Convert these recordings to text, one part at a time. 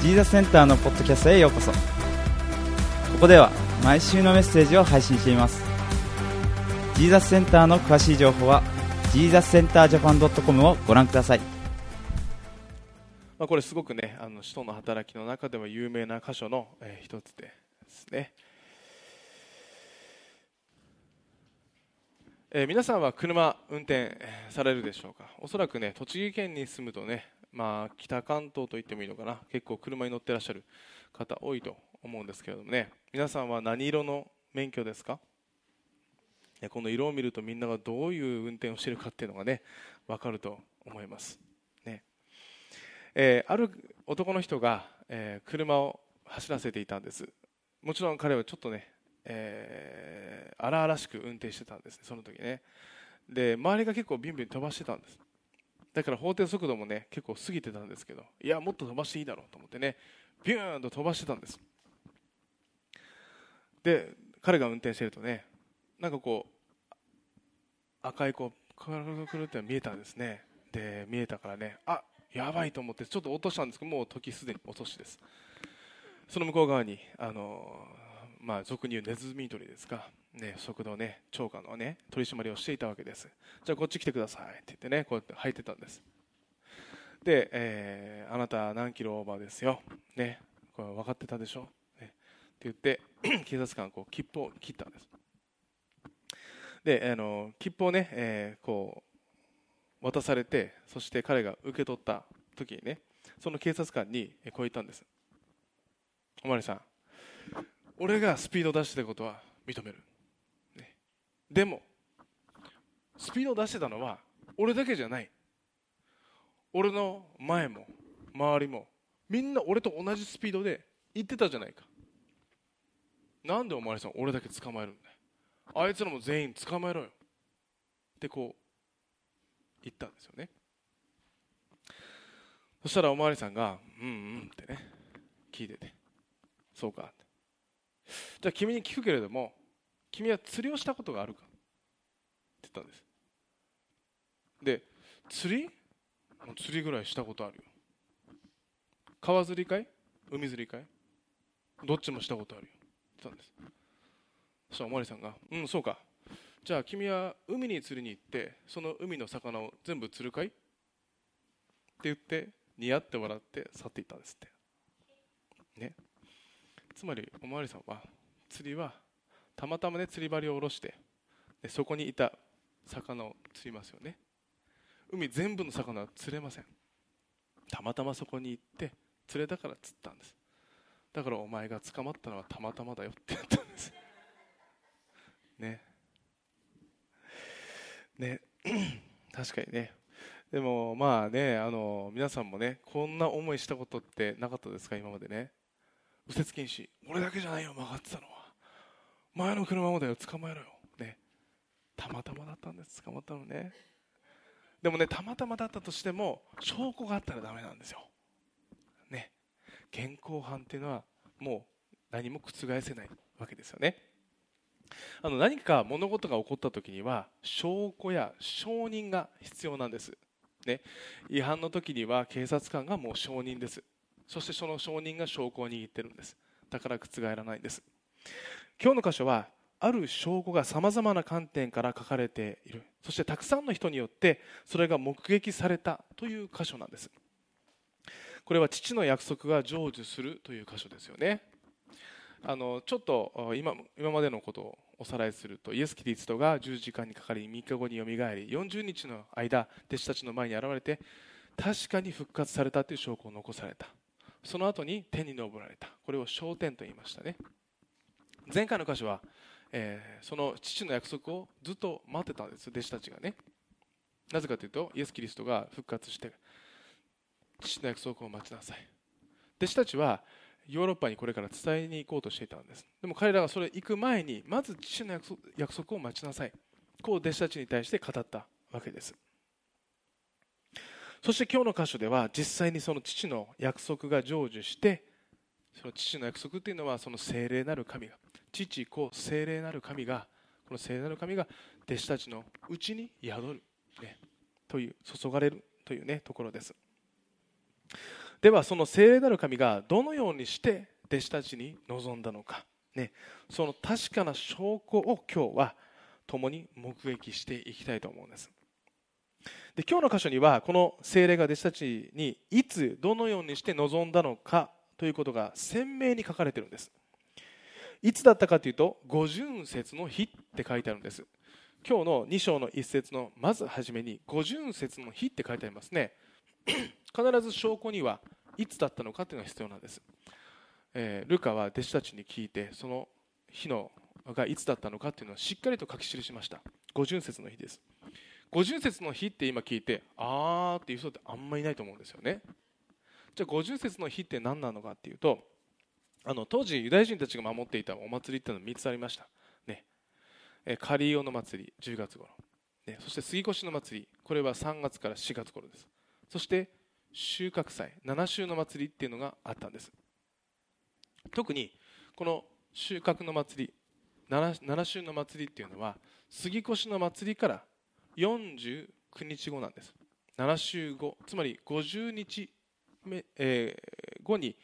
ジーザスセンターのポッドキャストへようこそ。ここでは毎週のメッセージを配信しています。ジーザスセンターの詳しい情報はジーザスセンタージャパン .com をご覧ください。まあ、これすごくねあの使徒の働きの中では有名な箇所の、えー一つですね、えー皆さんは車運転されるでしょうか？おそらくね栃木県に住むとね、まあ、北関東と言ってもいいのかな。結構車に乗ってらっしゃる方多いと思うんですけれどもね。皆さんは何色の免許ですか？この色を見るとみんながどういう運転をしているかっていうのがね分かると思います。ね。えーある男の人が、えー車を走らせていたんです。もちろん彼はちょっとね、えー荒々しく運転してたんですねその時ね。で周りが結構ビンビン飛ばしてたんです。だから法定速度もね結構過ぎてたんですけどいやもっと飛ばしていいだろうと思ってねビューンと飛ばしてたんです。で彼が運転してるとねなんかこう赤いこうくるくるくるって見えたんですね。で見えたからねあやばいと思ってちょっと落としたんですけどもう時すでに落としです。その向こう側にあのまあ俗に言うネズミ捕りですか。ね速度ね超過のね取り締まりをしていたわけです。じゃあこっち来てください。って言ってねこうやって履いてたんです。で、えーあなた何キロオーバーですよ。ねこれ分かってたでしょ、ね、って言って 警察官こう切符を切ったんです。であの切符をね、えーこう渡されてそして彼が受け取った時にねその警察官にえこう言ったんです。おまわりさん俺がスピード出してたことは認める、でもスピードを出してたのは俺だけじゃない。俺の前も周りもみんな俺と同じスピードで行ってたじゃないか。なんでお前さん俺だけ捕まえるんだあいつらも全員捕まえろよ。ってこう言ったんですよね。そしたらおまわりさんが「うんうん」ってね聞いてて「そうか」って。じゃあ君に聞くけれども君は釣りをしたことがあるか？って言ったんです。で釣り？釣りぐらいしたことあるよ。川釣りかい海釣りかいどっちもしたことあるよ。って言ったんです。そしたらおまわりさんが「うんそうか。じゃあ君は海に釣りに行ってその海の魚を全部釣るかい?」って言ってニヤって笑って去っていったんですって。ね。つまりおまわりさんは釣りはたまたまね釣り針を下ろしてでそこにいた魚を釣りますよね。海全部の魚は釣れません。たまたまそこに行って釣れたから釣ったんです。だからお前が捕まったのはたまたまだよって言ったんです。ね。ね。確かにね。でもまあねあの皆さんもねこんな思いしたことってなかったですか？今までね。右折禁止俺だけじゃないよ曲がってたの前の車もだよ捕まえろよ。ね。たまたまだったんです。捕まったのね。でもねたまたまだったとしても証拠があったらダメなんですよ。ね。現行犯っていうのはもう何も覆せないわけですよね。あの何か物事が起こった時には証拠や証人が必要なんです、ね、違反の時には警察官がもう証人です。そしてその証人が証拠を握ってるんです。だから覆らないんです。今日の箇所はある証拠がさまざまな観点から書かれている。そしてたくさんの人によってそれが目撃されたという箇所なんです。これは父の約束が成就するという箇所ですよね。あのちょっと今今までのことをおさらいするとイエス・キリストが十字架にかかり3日後によみがえり40日の間弟子たちの前に現れて確かに復活されたという証拠を残された。その後に天に昇られた。これを昇天と言いましたね。前回の箇所は、えーその父の約束をずっと待ってたんです弟子たちがね。なぜかというとイエス・キリストが復活して父の約束を待ちなさい。弟子たちはヨーロッパにこれから伝えに行こうとしていたんです。でも彼らがそれ行く前にまず父の約束約束を待ちなさい。こう弟子たちに対して語ったわけです。そして今日の箇所では実際にその父の約束が成就してその父の約束というのはその聖霊なる神が父子聖霊なる神がこの聖霊なる神が弟子たちのうちに宿る、ね、という注がれるというねところです。ではその聖霊なる神がどのようにして弟子たちに臨んだのか、ね、その確かな証拠を今日は共に目撃していきたいと思うんです。で今日の箇所にはこの聖霊が弟子たちにいつどのようにして臨んだのかということが鮮明に書かれているんです。いつだったかというと五巡節の日って書いてあるんです。今日の2章の一節のまず初めに五巡節の日って書いてありますね。必ず証拠にはいつだったのかというのが必要なんです、えー、ルカは弟子たちに聞いてその日のがいつだったのかというのをしっかりと書き記しました。五巡節の日です。五巡節の日って今聞いてあーっていう人ってあんまりいないと思うんですよね。じゃあ五巡節の日って何なのかっていうとあの当時ユダヤ人たちが守っていたお祭りっていうのは3つありました、ね、えカリオの祭り10月頃、ね、そして杉越の祭りこれは3月から4月頃です。そして収穫祭七週の祭りっていうのがあったんです。特にこの収穫の祭り七週の祭りっていうのは杉越の祭りから49日後なんです。7週後つまり50日目、えー、後に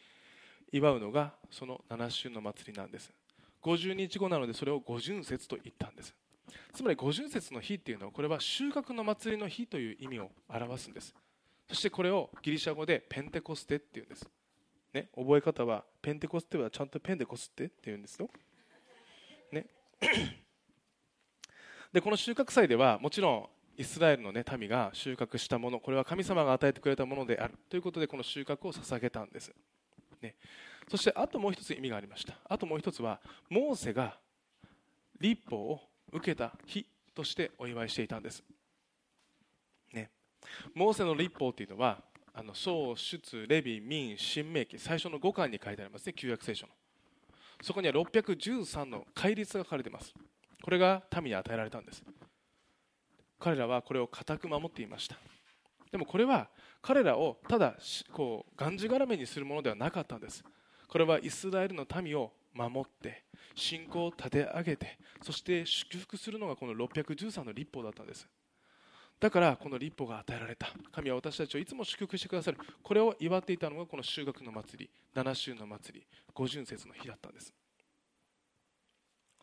祝うのがその7週の祭りなんです。50日後なのでそれを五巡節と言ったんです。つまり五巡節の日っていうのはこれは収穫の祭りの日という意味を表すんです。そしてこれをギリシャ語でペンテコステっていうんです、ね、覚え方はペンテコステはちゃんとペンテコステっていうんですよ、ね、でこの収穫祭ではもちろんイスラエルの、ね、民が収穫したものこれは神様が与えてくれたものであるということでこの収穫を捧げたんです、ね、そしてあともう一つ意味がありました。あともう一つはモーセが立法を受けた日としてお祝いしていたんです。ね。モーセの立法というのはあの創出レビ民新明記最初の5巻に書いてありますね旧約聖書の。そこには613の戒律が書かれています。これが民に与えられたんです。彼らはこれを固く守っていました。でもこれは彼らをただこうがんじがらめにするものではなかったんです。これはイスラエルの民を守って信仰を立て上げてそして祝福するのがこの613の立法だったんです。だからこの立法が与えられた。神は私たちをいつも祝福してくださる。これを祝っていたのがこの収穫の祭り七週の祭り五巡節の日だったんです、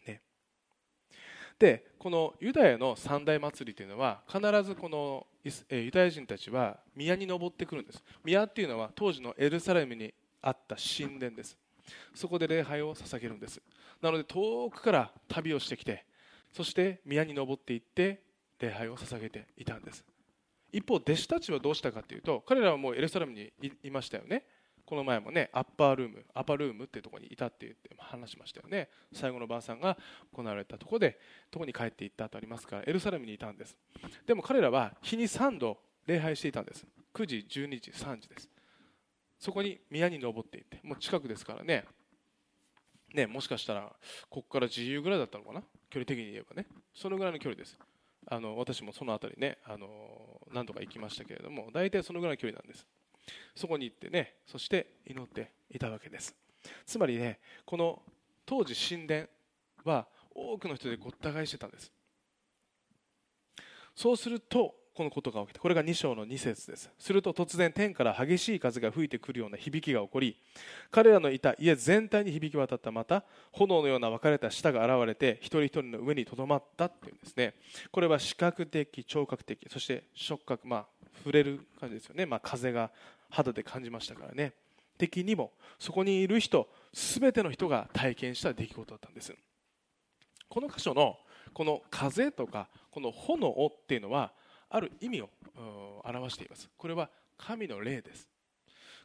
ね、でこのユダヤの三大祭りというのは必ずこのユダヤ人たちは宮に登ってくるんです。宮っていうのは当時のエルサレムにあった神殿です。そこで礼拝を捧げるんです。なので遠くから旅をしてきてそして宮に登っていって礼拝を捧げていたんです。一方弟子たちはどうしたかというと彼らはもうエルサレムにいましたよね。この前もねアッパールームアッパールームっていうところにいたって言って話しましたよね。最後の晩餐が行われたところでとこに帰っていったとありますからエルサレムにいたんです。でも彼らは日に3度礼拝していたんです。9時12時3時です。そこに宮に登っていってもう近くですからね。ねもしかしたらここから自由ぐらいだったのかな？距離的に言えばね。そのぐらいの距離です。あの私もその辺りねあの何度か行きましたけれども大体そのぐらいの距離なんです。そこに行ってねそして祈っていたわけです。つまりねこの当時神殿は多くの人でごった返してたんです。そうするとこのことが起きた。これが2章の2節です。すると突然天から激しい風が吹いてくるような響きが起こり彼らのいた家全体に響き渡った。また炎のような分かれた舌が現れて一人一人の上にとどまったっていうんですね。これは視覚的聴覚的そして触覚まあ触れる感じですよね、まあ、風が肌で感じましたからね。的にもそこにいる人全ての人が体験した出来事だったんです。この箇所のこの風とかこの炎っていうのはある意味を表しています。これは神の霊です。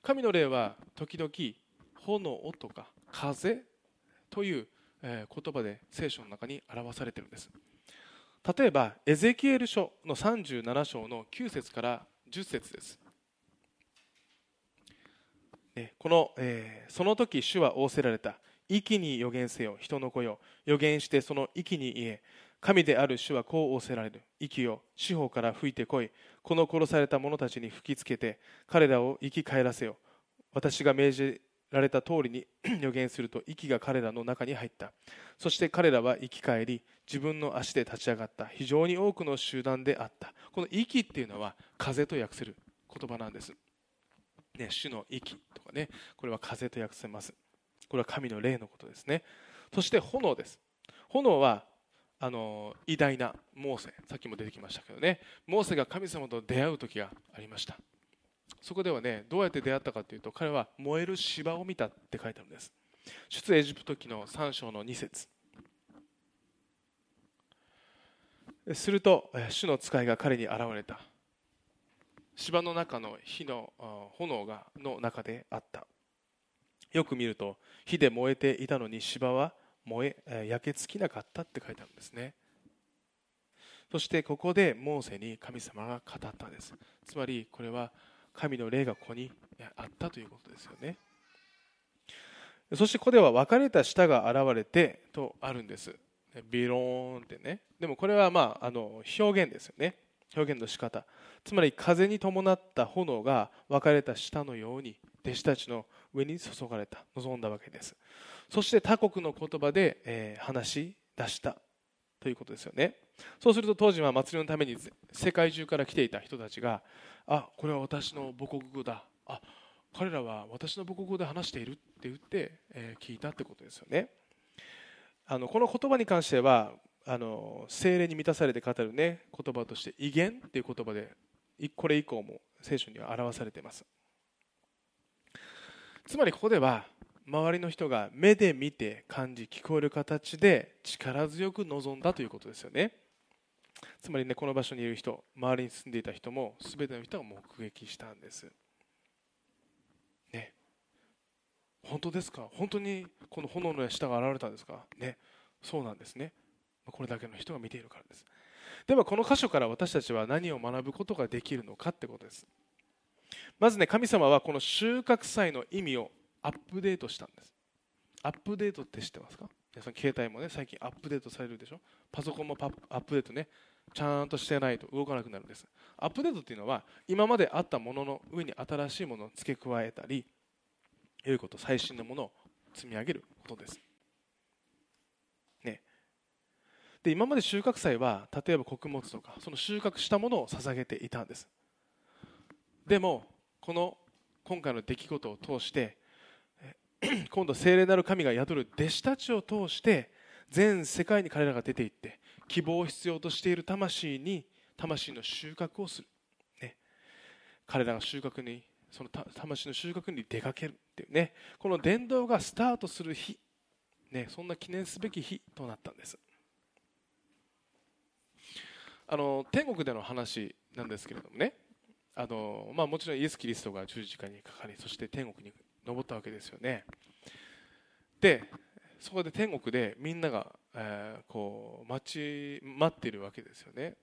神の霊は時々炎とか風という言葉で聖書の中に表されているんです。例えばエゼキエル書の37章の9節から10節です。この、えー、その時主は仰せられた。息に予言せよ。人の子よ。予言してその息に言え。神である主はこう仰せられる。息を四方から吹いてこい。この殺された者たちに吹きつけて彼らを生き返らせよ。私が命じられた通りに 予言すると息が彼らの中に入った。そして彼らは生き返り自分の足で立ち上がった非常に多くの集団であった。この息っていうのは風と訳せる言葉なんです。ね、主の息とかねこれは風と訳せます。これは神の霊のことですね。そして炎です。炎はあの偉大なモーセさっきも出てきましたけどね。モーセが神様と出会う時がありました。そこではねどうやって出会ったかというと彼は燃える芝を見たって書いてあるんです。出エジプト記の3章の2節。すると主の使いが彼に現れた。芝の中の火の炎がの中であった。よく見ると火で燃えていたのに芝は燃え焼け尽きなかったって書いてあるんですね。そしてここでモーセに神様が語ったんです。つまりこれは神の霊がここにあったということですよね。そしてここでは分かれた舌が現れてとあるんです。ビローンってね。でもこれはまああの表現ですよね。表現の仕方。つまり風に伴った炎が分かれた舌のように弟子たちの上に注がれた望んだわけです。そして他国の言葉で、えー、話し出したということですよね。そうすると当時は祭りのために世界中から来ていた人たちがあこれは私の母国語だ。あ彼らは私の母国語で話しているって言って、えー、聞いたってことですよね。あのこの言葉に関してはあの精霊に満たされて語る、ね、言葉として威厳っていう言葉でこれ以降も聖書には表されています。つまりここでは周りの人が目で見て感じ聞こえる形で力強く望んだということですよね。つまりねこの場所にいる人周りに住んでいた人も全ての人が目撃したんですね本当ですか？本当にこの炎の下が現れたんですか？ね。そうなんですね。これだけの人が見ているからです。ではこの箇所から私たちは何を学ぶことができるのかってことです。まずね神様はこの収穫祭の意味をアップデートしたんです。アップデートって知ってますか？皆さん携帯もね最近アップデートされるでしょ？パソコンもアップデートねちゃんとしてないと動かなくなるんです。アップデートっていうのは今まであったものの上に新しいものを付け加えたり良いこと最新のものを積み上げることです。ね。で今まで収穫祭は例えば穀物とかその収穫したものを捧げていたんです。でもこの今回の出来事を通して 今度聖霊なる神が宿る弟子たちを通して全世界に彼らが出て行って希望を必要としている魂に魂の収穫をする、ね、彼らが収穫にその魂の収穫に出かけるっていうね。この伝道がスタートする日、ね、そんな記念すべき日となったんです。あの天国での話なんですけれどもね。あの、まあ、もちろんイエス・キリストが十字架にかかりそして天国に登ったわけですよね。でそこで天国でみんなが、えー、こう待ち待っているわけですよね。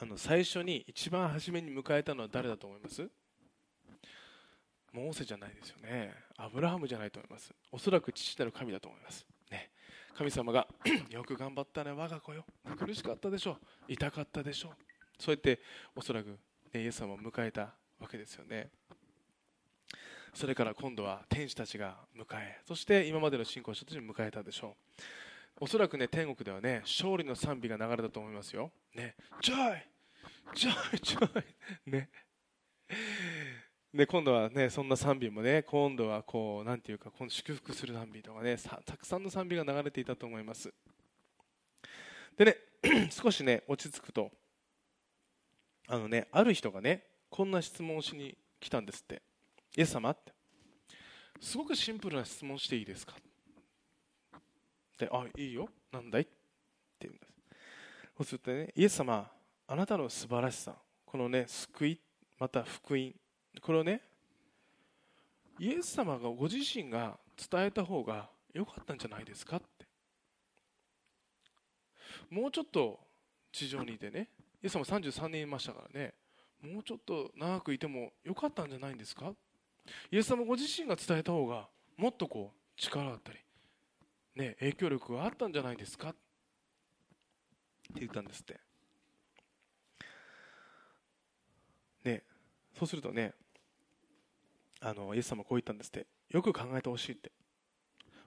あの最初に一番初めに迎えたのは誰だと思います？モーセじゃないですよね。アブラハムじゃないと思います。おそらく父なる神だと思います。ね。神様が よく頑張ったね我が子よ。苦しかったでしょう。痛かったでしょう。そうやっておそらく、ね、イエス様を迎えたわけですよね。それから今度は天使たちが迎えそして今までの信仰者たちを迎えたでしょう。おそらくね天国ではね勝利の賛美が流れたと思いますよ。ね。 Joy! Joy! Joy!ね。で今度はねそんな賛美もね今度はこうなんていうか今度祝福する賛美とかねたくさんの賛美が流れていたと思います。でね 少しね落ち着くとあのねある人がねこんな質問をしに来たんですって。イエス様って。すごくシンプルな質問していいですか？であいいよ。なんだい？って言うんです。そうするとねイエス様あなたの素晴らしさこのね救いまた福音これをねイエス様がご自身が伝えた方が良かったんじゃないですかって。もうちょっと地上にいてねイエス様33年いましたからねもうちょっと長くいてもよかったんじゃないんですか？イエス様ご自身が伝えた方がもっとこう力だったり、ね、影響力があったんじゃないですか？って言ったんですって。ねそうするとねあのイエス様こう言ったんですって。よく考えてほしいって。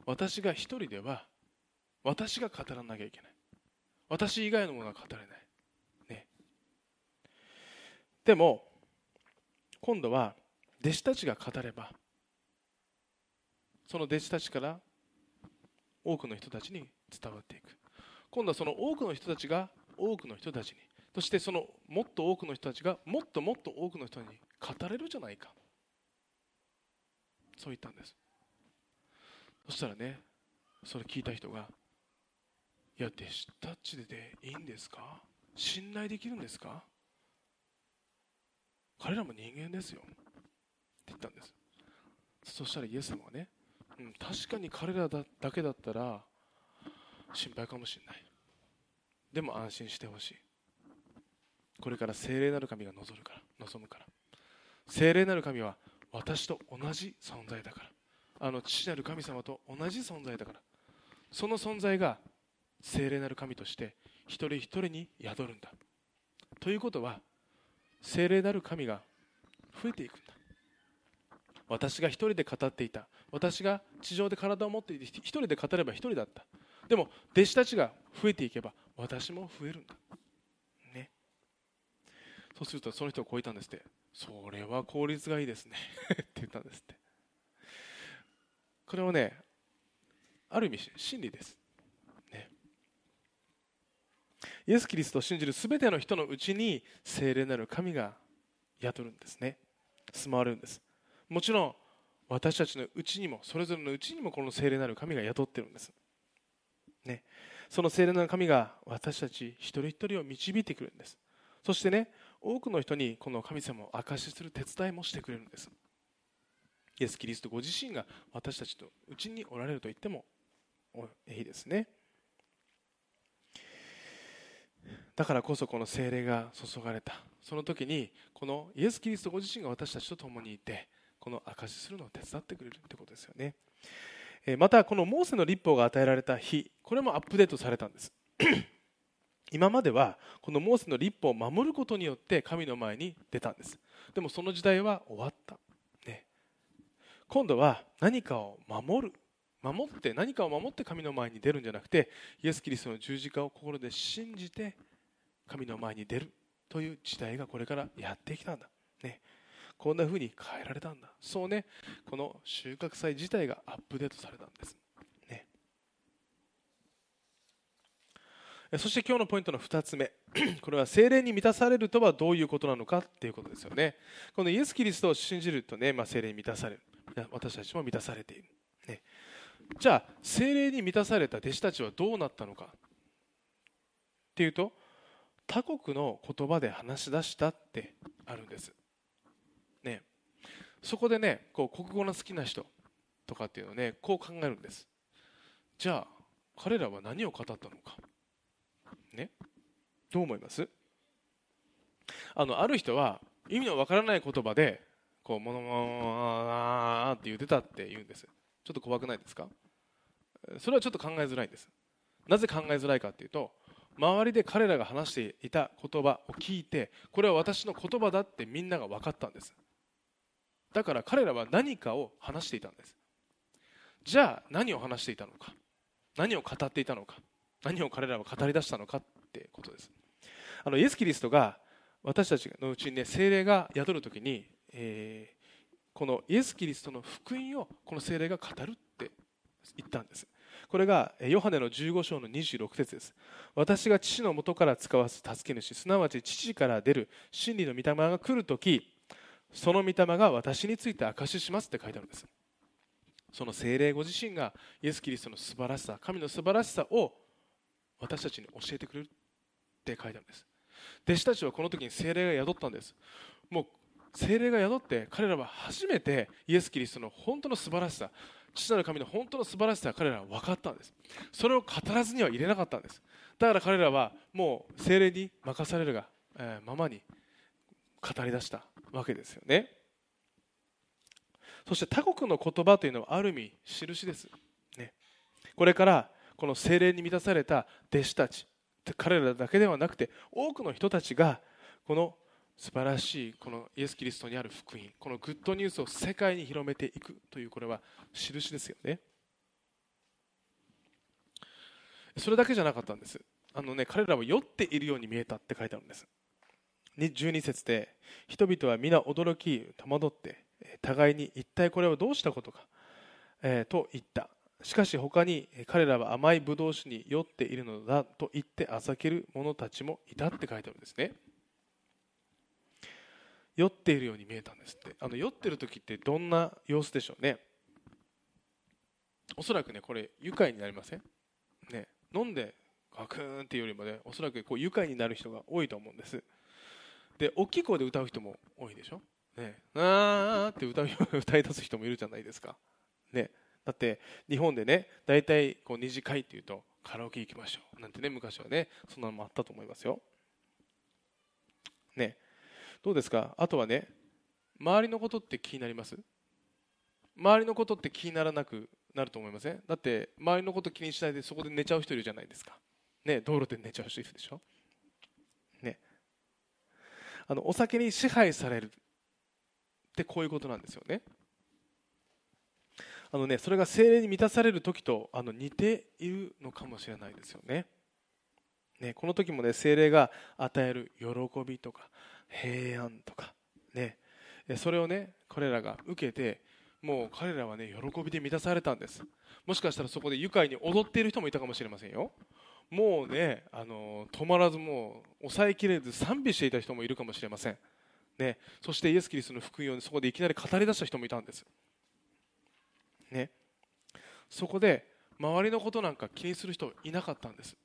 私が一人では私が語らなきゃいけない。私以外のものは語れない。ね。でも今度は弟子たちが語ればその弟子たちから多くの人たちに伝わっていく。今度はその多くの人たちが多くの人たちに。そしてそのもっと多くの人たちがもっともっと多くの人に語れるじゃないか。そう言ったんです。そしたらねそれ聞いた人がいや弟子たちでいいんですか？信頼できるんですか？彼らも人間ですよ。って言ったんです。そしたらイエス様はね、うん、確かに彼らだけだったら心配かもしれない。でも安心してほしい。これから聖霊なる神が望むから望むから。聖霊なる神は私と同じ存在だから。あの父なる神様と同じ存在だから。その存在が聖霊なる神として一人一人に宿るんだ。ということは聖霊なる神が増えていくんだ。私が一人で語っていた。私が地上で体を持っていて一人で語れば一人だった。でも弟子たちが増えていけば私も増えるんだ。そうするとその人がこう言ったんですって。それは効率がいいですね。って言ったんですって。これはねある意味真理です。ね。イエス・キリストを信じる全ての人のうちに聖霊なる神が宿るんですね。住まわれるんです。もちろん私たちのうちにもそれぞれのうちにもこの聖霊なる神が宿ってるんです、ね、その聖霊なる神が私たち一人一人を導いてくるんです。そしてね多くの人にこの神様を証しする手伝いもしてくれるんです。イエス・キリストご自身が私たちとうちにおられると言ってもいいですね。だからこそこの精霊が注がれた。その時にこのイエス・キリストご自身が私たちと共にいてこの証しするのを手伝ってくれるってことですよね。またこのモーセの立法が与えられた日これもアップデートされたんです。今まではこのモーセの立法を守ることによって神の前に出たんです。でもその時代は終わった、ね、今度は何かを守る。守って何かを守って神の前に出るんじゃなくてイエス・キリストの十字架を心で信じて神の前に出る。という時代がこれからやってきたんだ、ね、こんな風に変えられたんだ。そうね。この収穫祭自体がアップデートされたんです、ね、そして今日のポイントの2つ目。これは精霊に満たされるとはどういうことなのかっていうことですよね。このイエス・キリストを信じるとね、まあ、精霊に満たされる。私たちも満たされている、ね、じゃあ精霊に満たされた弟子たちはどうなったのかっていうと他国の言葉で話し出したってあるんです、ね、そこでねこう国語の好きな人とかっていうのをねこう考えるんです。じゃあ彼らは何を語ったのか。ね。どう思います？あのある人は意味のわからない言葉でこう「ものもって言ってたって言うんです。ちょっと怖くないですか？それはちょっと考えづらいんです。なぜ考えづらいかっていうと周りで彼らが話していた言葉を聞いてこれは私の言葉だってみんなが分かったんです。だから彼らは何かを話していたんです。じゃあ何を話していたのか？何を語っていたのか？何を彼らは語り出したのかってことです。あのイエス・キリストが私たちのうちにね精霊が宿る時に、えー、このイエス・キリストの福音をこの精霊が語るって言ったんです。これがヨハネの15章の26節です。私が父のもとから使わす助け主すなわち父から出る真理の御霊が来るときその御霊が私について証ししますって書いてあるんです。その精霊ご自身がイエス・キリストの素晴らしさ神の素晴らしさを私たちに教えてくれるって書いてあるんです。弟子たちはこの時に精霊が宿ったんです。もう精霊が宿って彼らは初めてイエス・キリストの本当の素晴らしさ父なる神の本当の素晴らしさが彼らは分かったんです。それを語らずには入れなかったんです。だから彼らはもう精霊に任されるが、えー、ままに語り出したわけですよね。そして他国の言葉というのはある意味印です、ね、これからこの精霊に満たされた弟子たち彼らだけではなくて多くの人たちがこの素晴らしいこのイエス・キリストにある福音このグッドニュースを世界に広めていくというこれは印ですよね。それだけじゃなかったんです。あのね彼らは酔っているように見えたって書いてあるんです。12節で人々は皆驚き戸惑って互いに一体これはどうしたことか、えー、と言った。しかし他に彼らは甘いブドウ酒に酔っているのだと言ってあざける者たちもいたって書いてあるんですね。酔っているように見えたんですって。あの酔ってる時ってどんな様子でしょうね。おそらくねこれ愉快になりません？ね。飲んでガクーンっていうよりもねおそらくこう愉快になる人が多いと思うんです。で大きい声で歌う人も多いでしょ？ね。あーって歌う歌い出す人もいるじゃないですか。ね。だって日本でね大体こう二次会っていうとカラオケ行きましょう。なんてね昔はねそんなのもあったと思いますよ。ね。どうですか？あとはね周りのことって気になります？周りのことって気にならなくなると思いません？だって周りのこと気にしないでそこで寝ちゃう人いるじゃないですか。ね道路で寝ちゃう人いるでしょ？ね。あのお酒に支配されるってこういうことなんですよね。あのねそれが精霊に満たされる時とあの似ているのかもしれないですよね。ねこの時もね精霊が与える喜びとか平安とかね。それをね彼らが受けてもう彼らはね喜びで満たされたんです。もしかしたらそこで愉快に踊っている人もいたかもしれませんよ。もうねあの止まらずもう抑えきれず賛美していた人もいるかもしれません。ね。そしてイエス・キリストの福音をそこでいきなり語り出した人もいたんです。ね。そこで周りのことなんか気にする人いなかったんです。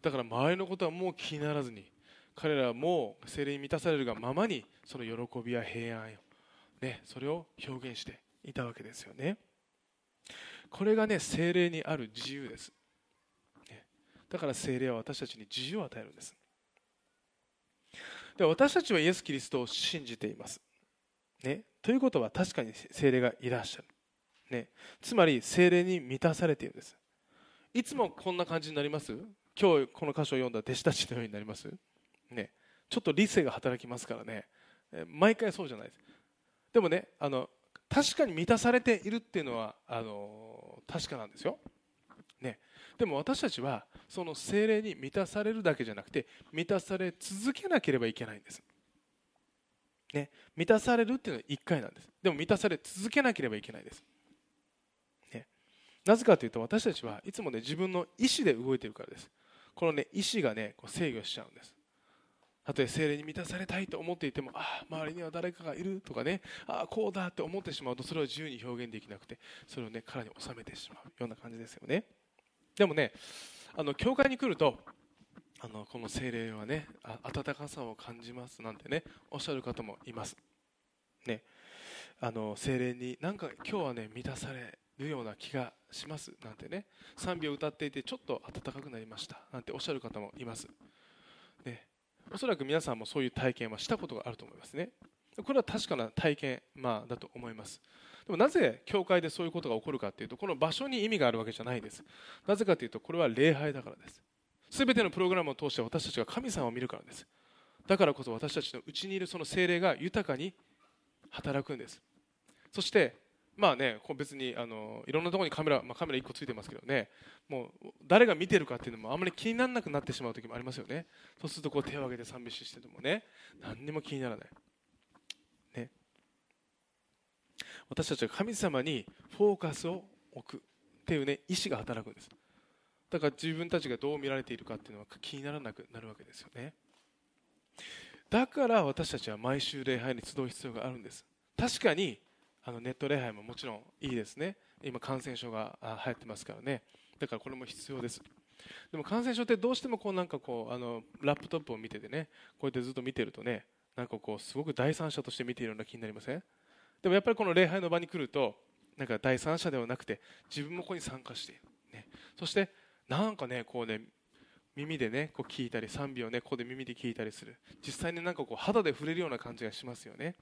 だから周りのことはもう気にならずに彼らはもう精霊に満たされるがままにその喜びや平安よ、ね、それを表現していたわけですよね。これがね精霊にある自由です、ね、だから精霊は私たちに自由を与えるんです。で私たちはイエス・キリストを信じています、ね、ということは確かに精霊がいらっしゃる。ね、つまり精霊に満たされているんです。いつもこんな感じになります？今日この箇所を読んだ弟子たちのようになります、ね、ちょっと理性が働きますからね。毎回そうじゃないです。でもねあの確かに満たされているっていうのはあの確かなんですよ、ね、でも私たちはその精霊に満たされるだけじゃなくて満たされ続けなければいけないんです。ね、満たされるっていうのは1回なんです。でも満たされ続けなければいけないです。なぜかというと私たちはいつもね自分の意思で動いているからです。このね意思がねこう制御しちゃうんです。たとえ精霊に満たされたいと思っていてもああ周りには誰かがいるとかねああこうだって思ってしまうとそれを自由に表現できなくてそれをね殻に収めてしまう。ような感じですよね。でもねあの教会に来るとあのこの精霊はね温かさを感じますなんてねおっしゃる方もいます。ね。あの精霊になんか今日はね満たされるような気がしますなんてね。賛美を歌っていてちょっと暖かくなりました。なんておっしゃる方もいます、ね、おそらく皆さんもそういう体験はしたことがあると思いますね。これは確かな体験、まあ、だと思います。でもなぜ教会でそういうことが起こるかというとこの場所に意味があるわけじゃないです。なぜかというとこれは礼拝だからです。全てのプログラムを通して私たちが神様を見るからです。だからこそ私たちのうちにいるその精霊が豊かに働くんです。そしてまあね、こう別にあのいろんなところにカメラ、まあ、カメラ1個ついてますけどね、もう誰が見てるかっていうのもあんまり気にならなくなってしまう時もありますよね。そうするとこう手を挙げて賛美ししててもね、何にも気にならない。ね。私たちは神様にフォーカスを置くっていうね、意思が働くんです。だから自分たちがどう見られているかっていうのは気にならなくなるわけですよね。だから私たちは毎週礼拝に集う必要があるんです。確かにあのネット礼拝ももちろんいいですね。今感染症が流行ってますからね。だからこれも必要です。でも感染症ってどうしてもこうなんかこうあのラップトップを見ててねこうやってずっと見てるとねなんかこうすごく第三者として見ているような気になりません？でもやっぱりこの礼拝の場に来るとなんか第三者ではなくて自分もここに参加している、ね、そしてなんかねこうね耳でねこう聞いたり賛美をねここで耳で聞いたりする。実際になんかこう肌で触れるような感じがしますよね。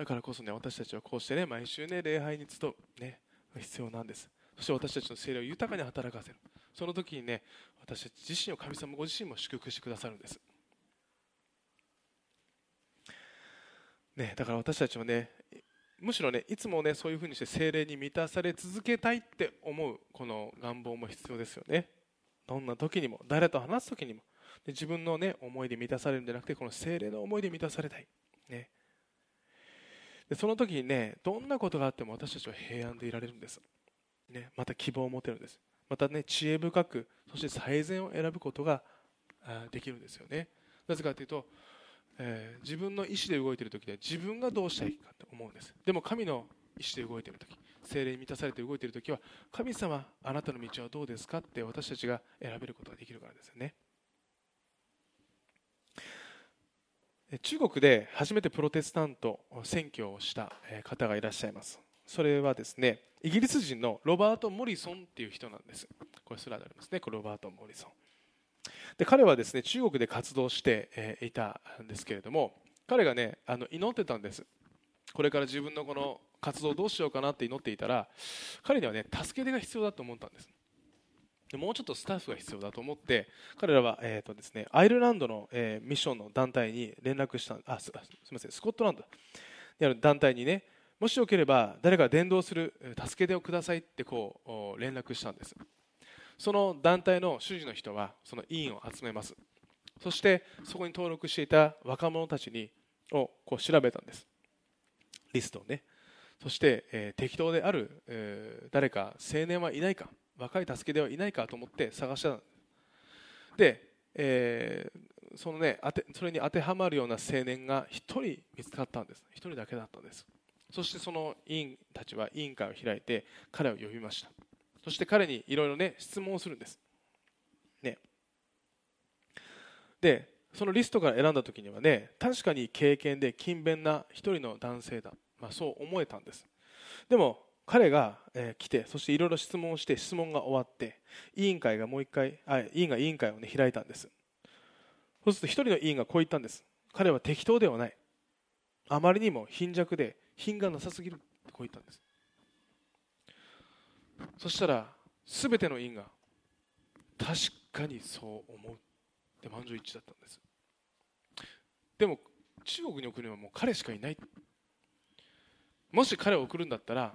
だからこそね私たちはこうしてね毎週ね礼拝に集うね必要なんです。そして私たちの精霊を豊かに働かせる。その時にね私たち自身を神様ご自身も祝福してくださるんです。ねだから私たちはねむしろねいつもねそういうふうにして精霊に満たされ続けたいって思うこの願望も必要ですよね。どんな時にも誰と話す時にも。で自分のね思いで満たされるんじゃなくてこの精霊の思いで満たされたい。ね。でその時にねどんなことがあっても私たちは平安でいられるんです、ね、また希望を持てるんです。またね知恵深くそして最善を選ぶことができるんですよね。なぜかというと、えー、自分の意思で動いている時で自分がどうしたいかと思うんです。でも神の意思で動いている時精霊に満たされて動いている時は神様あなたの道はどうですかって私たちが選べることができるからですよね。中国で初めてプロテスタント選挙をした方がいらっしゃいます。それはですねイギリス人のロバート・モリソンっていう人なんです。これスライドありますね。これロバート・モリソン。で彼はですね中国で活動していたんですけれども彼がねあの祈ってたんです。これから自分のこの活動どうしようかなって祈っていたら彼にはね助け手が必要だと思ったんです。もうちょっとスタッフが必要だと思って彼らは、えーとですね、アイルランドの、えー、ミッションの団体に連絡したあすみませんスコットランド。にある団体にねもしよければ誰か伝道する助け手をくださいってこう連絡したんです。その団体の主事の人はその委員を集めます。そしてそこに登録していた若者たちにをこう調べたんです。リストをね。そして、えー、適当である、えー、誰か青年はいないか。若い助け手はいないかと思って探した。で、えー、そのね当てそれに当てはまるような青年が1人見つかったんです。1人だけだったんです。そしてその委員たちは委員会を開いて彼を呼びました。そして彼にいろいろね質問をするんです。ね。でそのリストから選んだ時にはね確かに経験で勤勉な一人の男性だ、まあ、そう思えたんです。でも彼が、え来てそしていろいろ質問をして質問が終わって委員会がもう一回あ委員が委員会を、ね、開いたんです。そうすると一人の委員がこう言ったんです。彼は適当ではない。あまりにも貧弱で品がなさすぎるとこう言ったんです。そしたら全ての委員が確かにそう思うって満場一致だったんです。でも中国に送るのはもう彼しかいない。もし彼を送るんだったら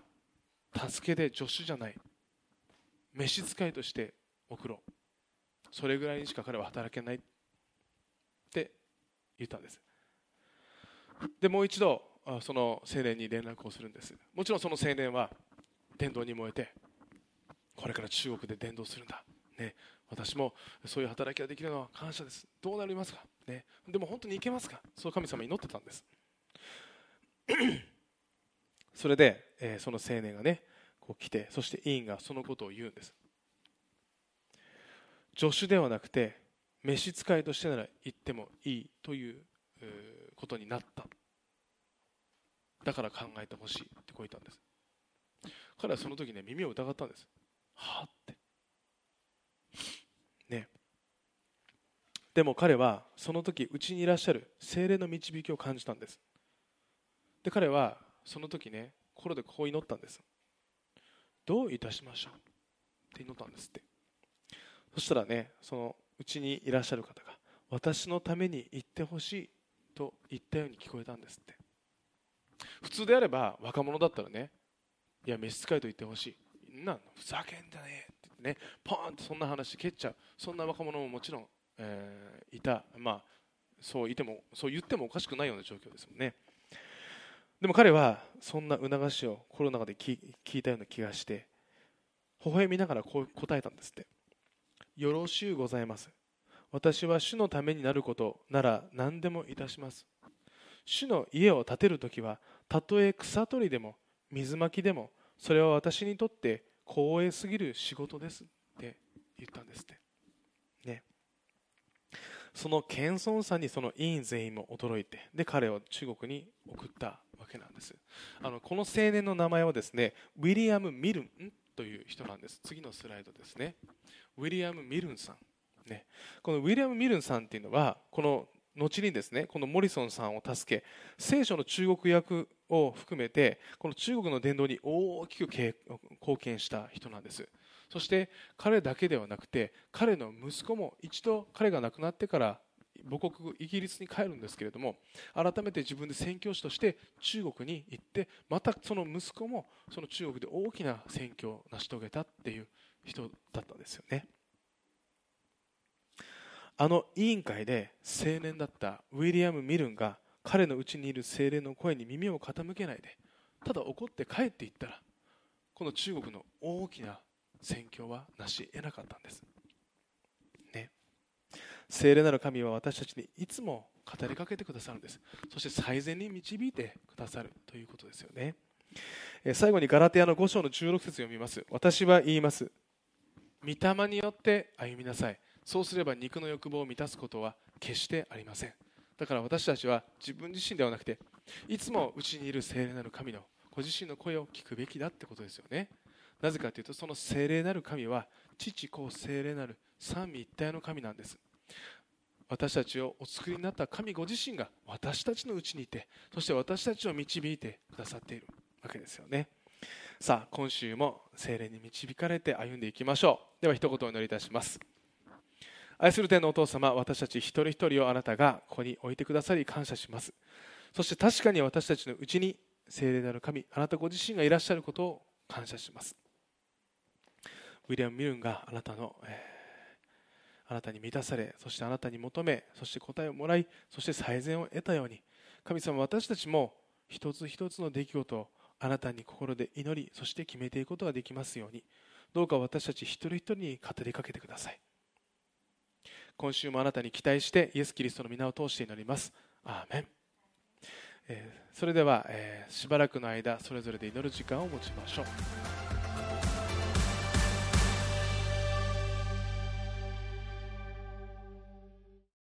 助けで助手じゃない。召使いとして送ろう。それぐらいにしか彼は働けないって言ったんです。でもう一度その青年に連絡をするんです。もちろんその青年は伝道に燃えてこれから中国で伝道するんだ、ね、私もそういう働きができるのは感謝です。どうなりますか、ね、でも本当に行けますか？そう神様に祈ってたんです。それで、えー、その青年がねこう来てそして委員がそのことを言うんです。助手ではなくて召使いとしてなら行ってもいいということになった。だから考えてほしいってこう言ったんです。彼はその時ね耳を疑ったんです。はあって。ね。でも彼はその時うちにいらっしゃる精霊の導きを感じたんです。で彼はその時ね心でこう祈ったんです。どういたしましょうって祈ったんですって。そしたらねそのうちにいらっしゃる方が私のために言ってほしいと言ったように聞こえたんですって。普通であれば若者だったらねいや召使いと言ってほしい。なんふざけんじゃねえ。って言ってねポーンとそんな話蹴っちゃう。そんな若者ももちろん、えー、いた。まあそういてもそう言ってもおかしくないような状況ですもんね。でも彼はそんな促しをコロナ禍で聞いたような気がして微笑みながらこう答えたんですって。よろしゅうございます。私は主のためになることなら何でもいたします。主の家を建てるときはたとえ草取りでも水まきでもそれは私にとって光栄すぎる仕事ですって言ったんですって。その謙遜さにその委員全員も驚いてで彼を中国に送ったわけなんです。あのこの青年の名前はですねウィリアム・ミルンという人なんです。次のスライドですね。ウィリアム・ミルンさん。ね、このウィリアム・ミルンさんっていうのはこの後にですねこのモリソンさんを助け聖書の中国訳を含めてこの中国の伝道に大きく貢献した人なんです。そして彼だけではなくて彼の息子も一度彼が亡くなってから母国イギリスに帰るんですけれども改めて自分で宣教師として中国に行ってまたその息子もその中国で大きな宣教を成し遂げたっていう人だったんですよね。あの委員会で青年だったウィリアム・ミルンが彼のうちにいる精霊の声に耳を傾けないでただ怒って帰っていったらこの中国の大きな宣教は成し得なかったんです。ね。聖霊なる神は私たちにいつも語りかけてくださるんです。そして最善に導いてくださるということですよね。最後にガラテヤの5章の16節読みます。私は言います。御霊によって歩みなさい。そうすれば肉の欲望を満たすことは決してありません。だから私たちは自分自身ではなくていつもうちにいる聖霊なる神のご自身の声を聞くべきだってことですよね。なぜかというとその聖霊なる神は父子聖霊なる三位一体の神なんです。私たちをお作りになった神ご自身が私たちのうちにいてそして私たちを導いてくださっているわけですよね。さあ今週も聖霊に導かれて歩んでいきましょう。では一言お祈りいたします。愛する天のお父様私たち一人一人をあなたがここに置いてくださり感謝します。そして確かに私たちのうちに聖霊なる神あなたご自身がいらっしゃることを感謝します。ウィリアム・ミルンがあなたの、えー、あなたに満たされそしてあなたに求めそして答えをもらいそして最善を得たように神様私たちも一つ一つの出来事をあなたに心で祈りそして決めていくことができますようにどうか私たち一人一人に語りかけてください。今週もあなたに期待してイエス・キリストの皆を通して祈ります。アーメン、えー、それでは、えー、しばらくの間それぞれで祈る時間を持ちましょう。